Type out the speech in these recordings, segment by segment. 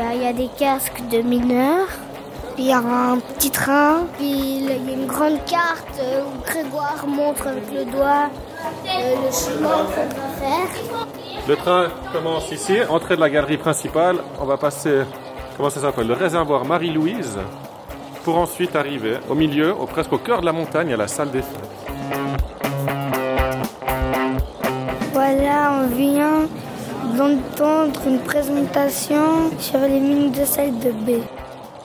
Il y, a, il y a des casques de mineurs. Il y a un petit train. Puis il y a une grande carte euh, où Grégoire montre avec le doigt euh, le chemin qu'on va faire. Le train commence ici, entrée de la galerie principale. On va passer, comment ça s'appelle, le réservoir Marie-Louise, pour ensuite arriver au milieu, au, presque au cœur de la montagne, à la salle des fêtes. Voilà, on vient d'entendre une présentation sur les mines de sel de B.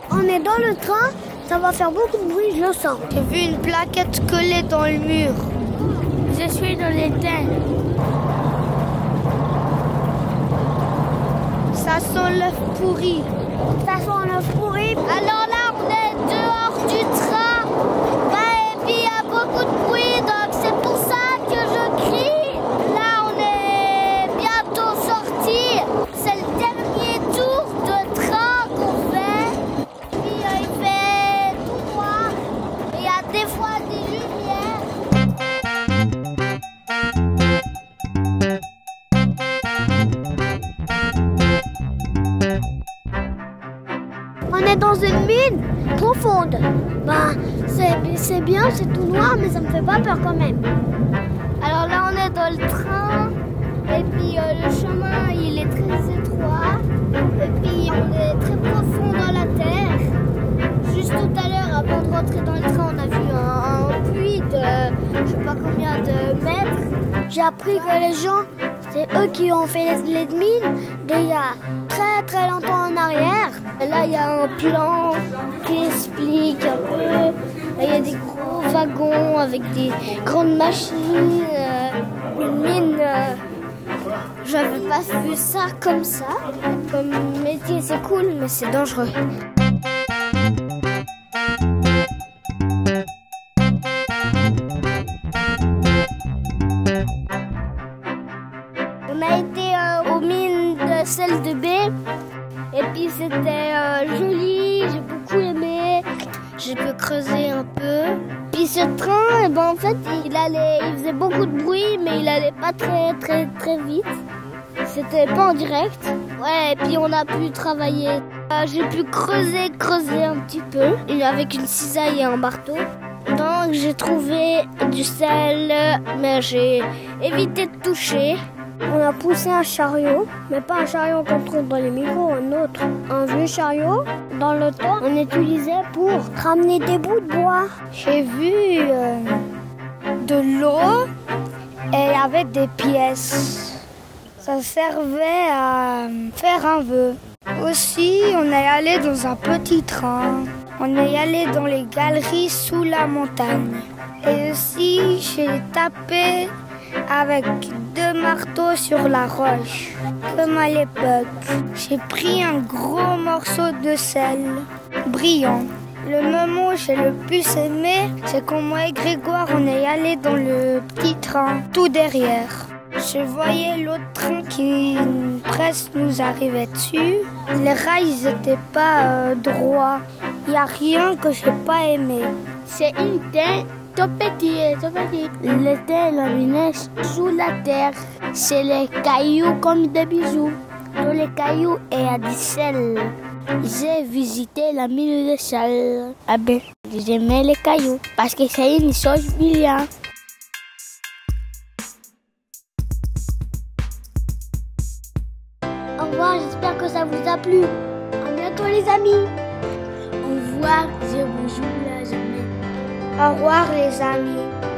On est dans le train, ça va faire beaucoup de bruit, je le sens. J'ai vu une plaquette collée dans le mur. Je suis dans les teintes. Ça sent l'œuf pourri. Ça sent l'œuf pourri. Alors là, dans une mine profonde. C'est c'est bien, c'est tout noir, mais ça me fait pas peur quand même. Alors là, on est dans le train, et puis euh, le chemin, il est très étroit, et puis on est très profond dans la terre. Juste tout à l'heure, avant de rentrer dans le train, on a vu un, un puits de je sais pas combien de mètres. J'ai appris que les gens, c'est eux qui ont fait les, mines d'il y a très très longtemps en arrière. Là, il y a un plan qui explique un peu. Il y a des gros wagons avec des grandes machines, euh, une mine. euh, J'avais pas vu ça comme ça. Comme métier, c'est cool, mais c'est dangereux. On a été euh, aux mines de sel de B. Et puis c'était euh, joli, j'ai beaucoup aimé. J'ai pu creuser un peu. Puis ce train, eh ben, en fait, il allait, il faisait beaucoup de bruit, mais il allait pas très très très vite. C'était pas en direct. Ouais, et puis on a pu travailler. Euh, j'ai pu creuser, creuser un petit peu, et avec une cisaille et un marteau. Donc j'ai trouvé du sel, mais j'ai évité de toucher. On a poussé un chariot, mais pas un chariot qu'on trouve dans les micros, un autre. Un vieux chariot. Dans le temps, on utilisait pour ramener des bouts de bois. J'ai vu euh, de l'eau et avec des pièces. Ça servait à faire un vœu. Aussi, on est allé dans un petit train. On est allé dans les galeries sous la montagne. Et aussi, j'ai tapé avec deux marteaux sur la roche, comme à l'époque. J'ai pris un gros morceau de sel, brillant. Le moment où j'ai le plus aimé, c'est quand moi et Grégoire, on est allé dans le petit train, tout derrière. Je voyais l'autre train qui presque nous arrivait dessus. Les rails n'étaient pas euh, droits. Il n'y a rien que j'ai pas aimé. C'est une tête tout petit, tout petit. Le thé laminé sous la terre. C'est les cailloux comme des bijoux. Dans les cailloux, il y a du sel. J'ai visité la mine de sel. Ah ben, j'aimais les cailloux parce que c'est une chose brillante. Au revoir, j'espère que ça vous a plu. À bientôt les amis. Au revoir, je vous joue là jamais. Au revoir les amis.